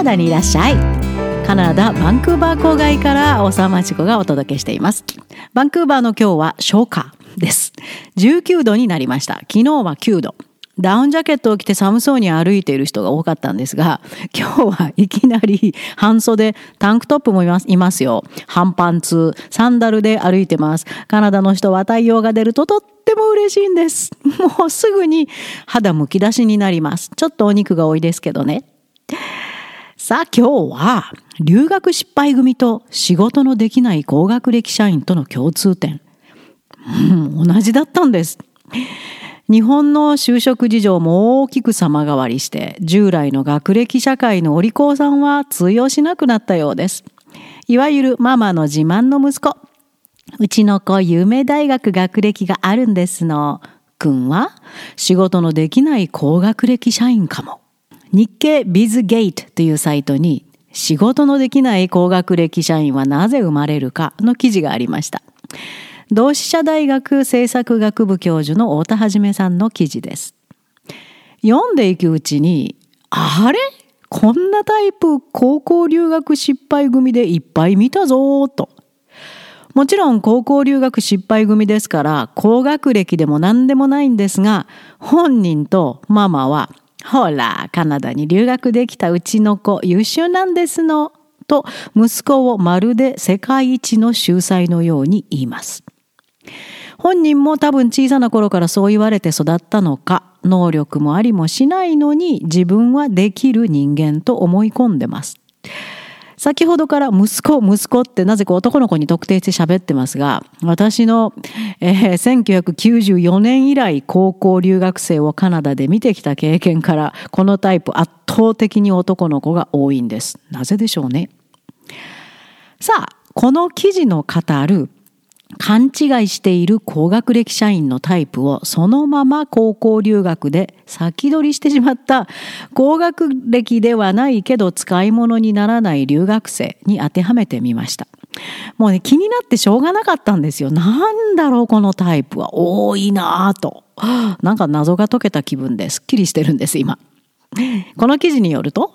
ナダにいらっしゃいカナダバンクーバー郊外から大沢町子がお届けしていますバンクーバーの今日は初夏です19度になりました昨日は9度ダウンジャケットを着て寒そうに歩いている人が多かったんですが、今日はいきなり半袖、タンクトップもいますいますよ。半パンツ、サンダルで歩いてます。カナダの人は太陽が出るととっても嬉しいんです。もうすぐに肌むき出しになります。ちょっとお肉が多いですけどね。さあ今日は留学失敗組と仕事のできない高学歴社員との共通点。うん、同じだったんです。日本の就職事情も大きく様変わりして従来の学歴社会のお利口さんは通用しなくなったようです。いわゆるママの自慢の息子。うちの子有名大学学歴があるんですの。くんは仕事のできない高学歴社員かも。日経ビズゲートというサイトに仕事のできない高学歴社員はなぜ生まれるかの記事がありました。同志社大学政策学部教授の太田はさんの記事です。読んでいくうちに、あれ？こんなタイプ高校留学失敗組でいっぱい見たぞと。もちろん高校留学失敗組ですから高学歴でも何でもないんですが本人とママはほらカナダに留学できたうちの子優秀なんですのと息子をまるで世界一の秀才のように言います。本人も多分小さな頃からそう言われて育ったのか、能力もありもしないのに自分はできる人間と思い込んでます。先ほどから息子、息子ってなぜか男の子に特定して喋ってますが、私の、えー、1994年以来高校留学生をカナダで見てきた経験から、このタイプ圧倒的に男の子が多いんです。なぜでしょうね。さあ、この記事の語る勘違いしている高学歴社員のタイプをそのまま高校留学で先取りしてしまった高学歴ではないけど使い物にならない留学生に当てはめてみました。もうね気になってしょうがなかったんですよ。なんだろうこのタイプは多いなぁと。なんか謎が解けた気分ですっきりしてるんです今。この記事によると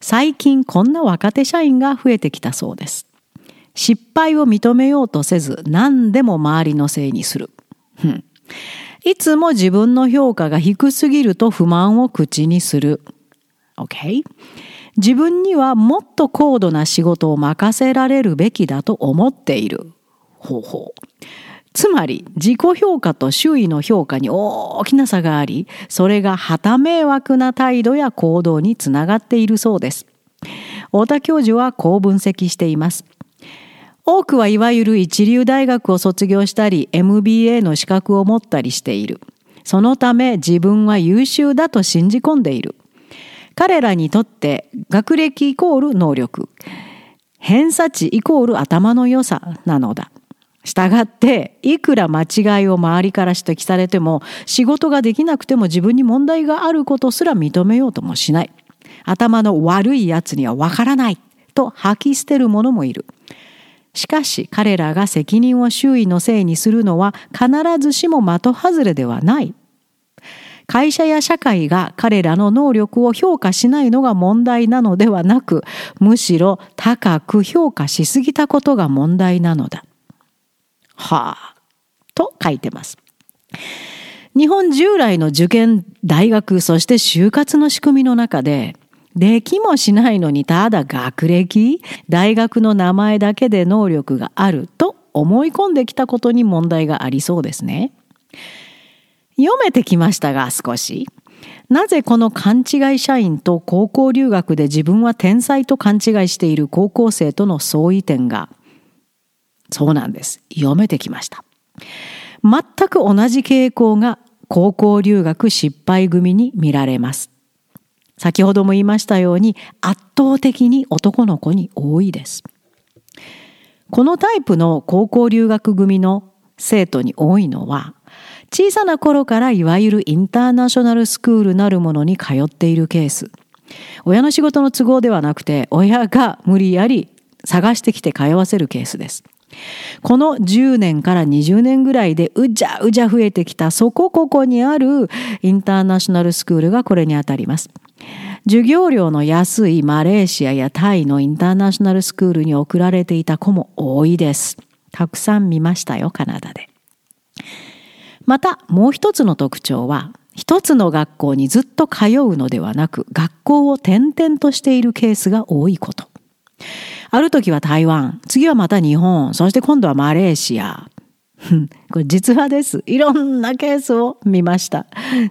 最近こんな若手社員が増えてきたそうです。失敗を認めようとせず何でも周りのせいにする。いつも自分の評価が低すぎると不満を口にする。OK? 自分にはもっと高度な仕事を任せられるべきだと思っている。方法。つまり自己評価と周囲の評価に大きな差があり、それが旗迷惑な態度や行動につながっているそうです。太田教授はこう分析しています。多くはいわゆる一流大学を卒業したり MBA の資格を持ったりしている。そのため自分は優秀だと信じ込んでいる。彼らにとって学歴イコール能力。偏差値イコール頭の良さなのだ。したがって、いくら間違いを周りから指摘されても、仕事ができなくても自分に問題があることすら認めようともしない。頭の悪い奴にはわからないと吐き捨てる者もいる。しかし彼らが責任を周囲のせいにするのは必ずしも的外れではない。会社や社会が彼らの能力を評価しないのが問題なのではなく、むしろ高く評価しすぎたことが問題なのだ。はあ、と書いてます。日本従来の受験、大学、そして就活の仕組みの中で、できもしないのにただ学歴？大学の名前だけで能力があると思い込んできたことに問題がありそうですね。読めてきましたが少し。なぜこの勘違い社員と高校留学で自分は天才と勘違いしている高校生との相違点が？そうなんです。読めてきました。全く同じ傾向が高校留学失敗組に見られます。先ほども言いましたように圧倒的に男の子に多いです。このタイプの高校留学組の生徒に多いのは小さな頃からいわゆるインターナショナルスクールなるものに通っているケース。親の仕事の都合ではなくて親が無理やり探してきて通わせるケースです。この10年から20年ぐらいでうじゃうじゃ増えてきたそこここにあるインターナショナルスクールがこれにあたります。授業料の安いマレーシアやタイのインターナショナルスクールに送られていた子も多いです。たくさん見ましたよ、カナダで。またもう一つの特徴は一つの学校にずっと通うのではなく学校を転々としているケースが多いこと。ある時は台湾、次はまた日本、そして今度はマレーシア。これ実話です。いろんなケースを見ました。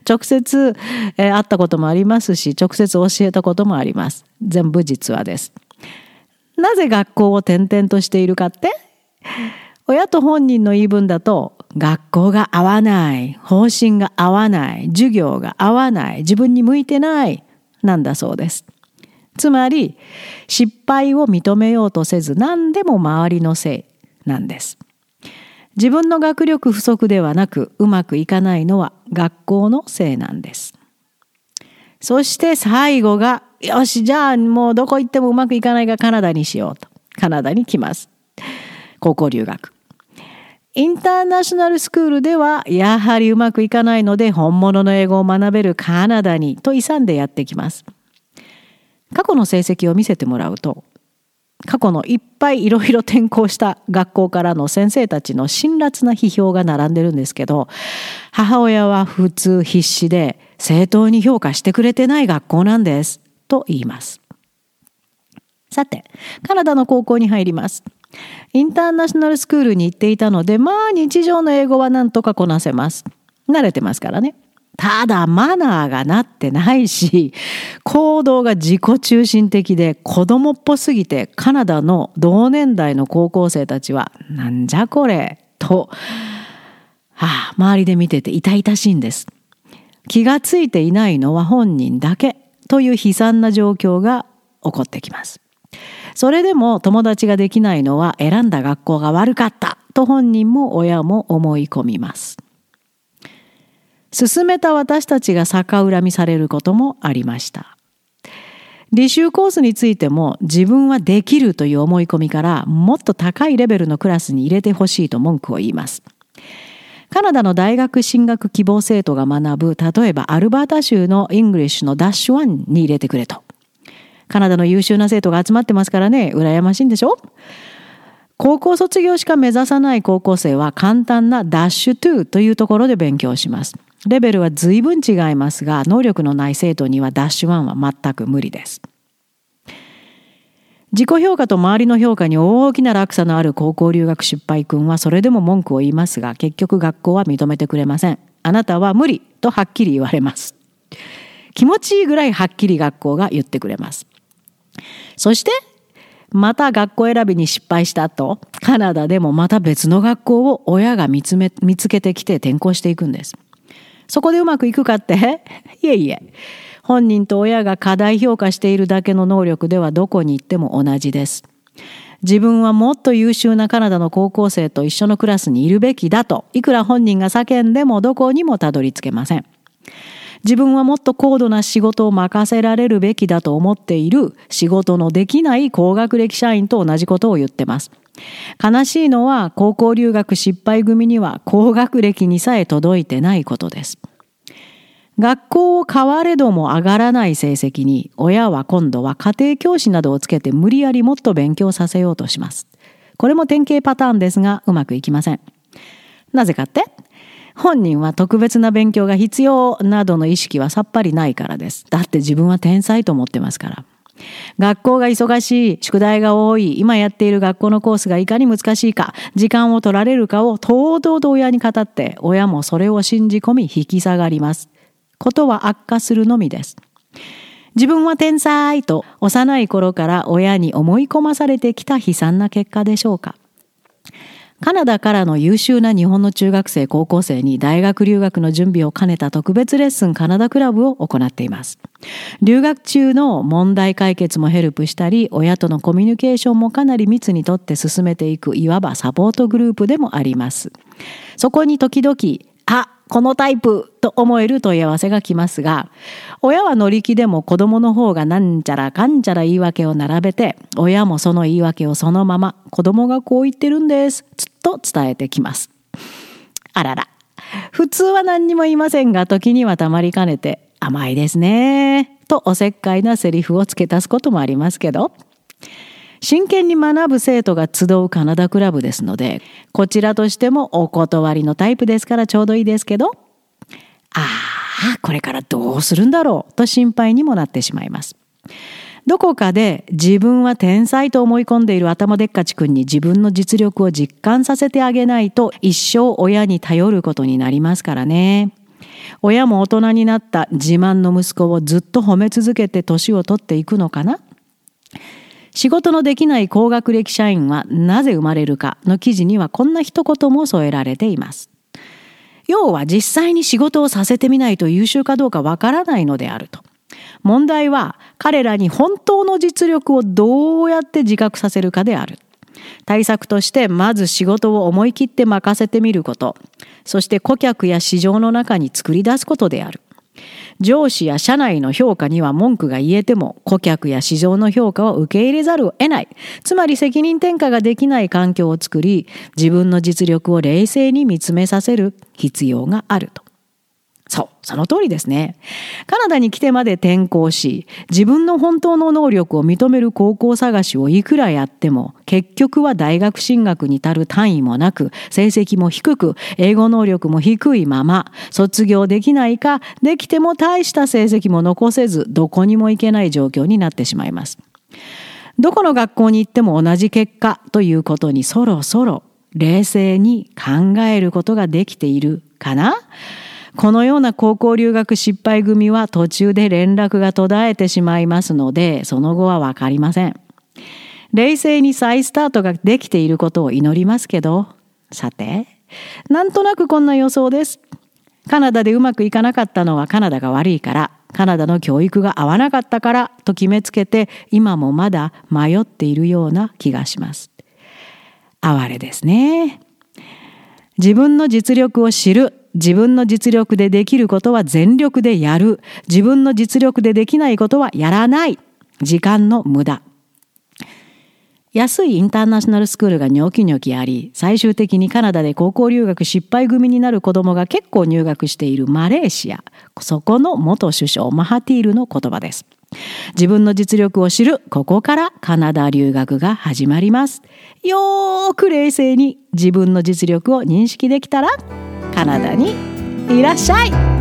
直接、えー、会ったこともありますし、直接教えたこともあります。全部実話です。なぜ学校を転々としているかって？親と本人の言い分だと学校が合わない、方針が合わない、授業が合わない、自分に向いてない、なんだそうです。つまり、失敗を認めようとせず何でも周りのせいなんです。自分の学力不足ではなくうまくいかないのは学校のせいなんです。そして最後が、よし、じゃあもうどこ行ってもうまくいかないがカナダにしようと。カナダに来ます。高校留学。インターナショナルスクールではやはりうまくいかないので本物の英語を学べるカナダにと勇んでやってきます。過去の成績を見せてもらうと過去のいっぱいいろいろ転校した学校からの先生たちの辛辣な批評が並んでるんですけど母親は普通必死で正当に評価してくれてない学校なんですと言います。さてカナダの高校に入ります。インターナショナルスクールに行っていたので、まあ日常の英語はなんとかこなせます。慣れてますからね。ただマナーがなってないし、行動が自己中心的で子供っぽすぎてカナダの同年代の高校生たちはなんじゃこれと、はあ、周りで見てて痛々しいんです。気がついていないのは本人だけという悲惨な状況が起こってきます。それでも友達ができないのは選んだ学校が悪かったと本人も親も思い込みます。勧めた私たちが逆恨みされることもありました。履修コースについても自分はできるという思い込みからもっと高いレベルのクラスに入れてほしいと文句を言います。カナダの大学進学希望生徒が学ぶ例えばアルバータ州の English の dash one に入れてくれと。カナダの優秀な生徒が集まってますからね、羨ましいんでしょ？高校卒業しか目指さない高校生は簡単なダッシュ2というところで勉強します。レベルは随分違いますが、能力のない生徒にはダッシュ1は全く無理です。自己評価と周りの評価に大きな落差のある高校留学失敗君はそれでも文句を言いますが、結局学校は認めてくれません。あなたは無理とはっきり言われます。気持ちいいぐらいはっきり学校が言ってくれます。そしてまた学校選びに失敗した後カナダでもまた別の学校を親が見つめ見つけてきて転校していくんですそこでうまくいくかって？いえいえ。本人と親が過大評価しているだけの能力ではどこに行っても同じです。自分はもっと優秀なカナダの高校生と一緒のクラスにいるべきだといくら本人が叫んでもどこにもたどり着けません。自分はもっと高度な仕事を任せられるべきだと思っている仕事のできない高学歴社員と同じことを言ってます。悲しいのは高校留学失敗組には高学歴にさえ届いてないことです。学校を変われども上がらない成績に親は今度は家庭教師などをつけて無理やりもっと勉強させようとします。これも典型パターンですがうまくいきません。なぜかって？本人は特別な勉強が必要などの意識はさっぱりないからです。だって自分は天才と思ってますから。学校が忙しい、宿題が多い、今やっている学校のコースがいかに難しいか、時間を取られるかを堂々と親に語って、親もそれを信じ込み引き下がります。ことは悪化するのみです。自分は天才と幼い頃から親に思い込まされてきた悲惨な結果でしょうか。カナダからの優秀な日本の中学生高校生に大学留学の準備を兼ねた特別レッスンカナダクラブを行っています。留学中の問題解決もヘルプしたり、親とのコミュニケーションもかなり密にとって進めていくいわばサポートグループでもあります。そこに時々、あ、このタイプと思える問い合わせが来ますが、親は乗り気でも子供の方がなんちゃらかんちゃら言い訳を並べて、親もその言い訳をそのまま、子供がこう言ってるんです、と伝えてきます。あらら。普通は何にも言いませんが、時にはたまりかねて、甘いですね。とおせっかいなセリフを付け足すこともありますけど真剣に学ぶ生徒が集うカナダクラブですのでこちらとしてもお断りのタイプですからちょうどいいですけどああこれからどうするんだろうと心配にもなってしまいます。どこかで自分は天才と思い込んでいる頭でっかちくんに自分の実力を実感させてあげないと一生親に頼ることになりますからね。親も大人になった自慢の息子をずっと褒め続けて年を取っていくのかな？仕事のできない高学歴社員はなぜ生まれるかの記事にはこんな一言も添えられています。要は実際に仕事をさせてみないと優秀かどうかわからないのであると。問題は彼らに本当の実力をどうやって自覚させるかである。対策としてまず仕事を思い切って任せてみること、そして顧客や市場の中に作り出すことである。上司や社内の評価には文句が言えても顧客や市場の評価を受け入れざるを得ない。つまり責任転嫁ができない環境を作り、自分の実力を冷静に見つめさせる必要があると。そう、その通りですね。カナダに来てまで転校し、自分の本当の能力を認める高校探しをいくらやっても、結局は大学進学に足る単位もなく、成績も低く、英語能力も低いまま、卒業できないか、できても大した成績も残せず、どこにも行けない状況になってしまいます。どこの学校に行っても同じ結果ということにそろそろ冷静に考えることができているかな？このような高校留学失敗組は途中で連絡が途絶えてしまいますので、その後はわかりません。冷静に再スタートができていることを祈りますけど、さて、なんとなくこんな予想です。カナダでうまくいかなかったのはカナダが悪いから、カナダの教育が合わなかったからと決めつけて、今もまだ迷っているような気がします。哀れですね。自分の実力を知る自分の実力でできることは全力でやる。自分の実力でできないことはやらない。時間の無駄。安いインターナショナルスクールがニョキニョキあり、最終的にカナダで高校留学失敗組になる子供が結構入学しているマレーシア。そこの元首相マハティールの言葉です。自分の実力を知る、ここからカナダ留学が始まります。よーく冷静に自分の実力を認識できたらカナダにいらっしゃい。